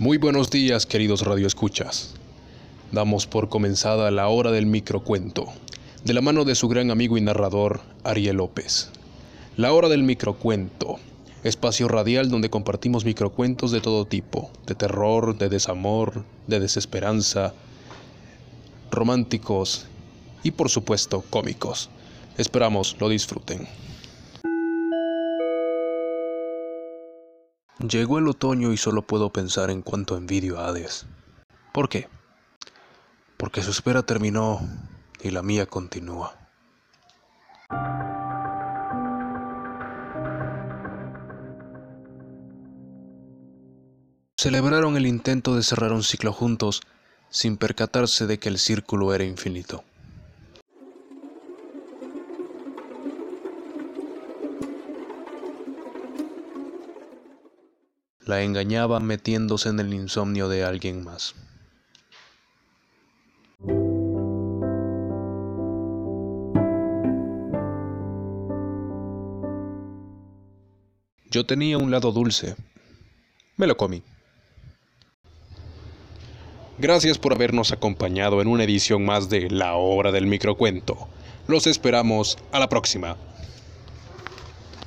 Muy buenos días, queridos radioescuchas. Damos por comenzada la hora del microcuento, de la mano de su gran amigo y narrador, Ariel López. La hora del microcuento, espacio radial donde compartimos microcuentos de todo tipo, de terror, de desamor, de desesperanza, románticos y por supuesto cómicos. Esperamos lo disfruten. Llegó el otoño y solo puedo pensar en cuánto envidio a Hades. ¿Por qué? Porque su espera terminó y la mía continúa. Celebraron el intento de cerrar un ciclo juntos sin percatarse de que el círculo era infinito. La engañaba metiéndose en el insomnio de alguien más. Yo tenía un lado dulce. Me lo comí. Gracias por habernos acompañado en una edición más de La Hora del Microcuento. Los esperamos a la próxima.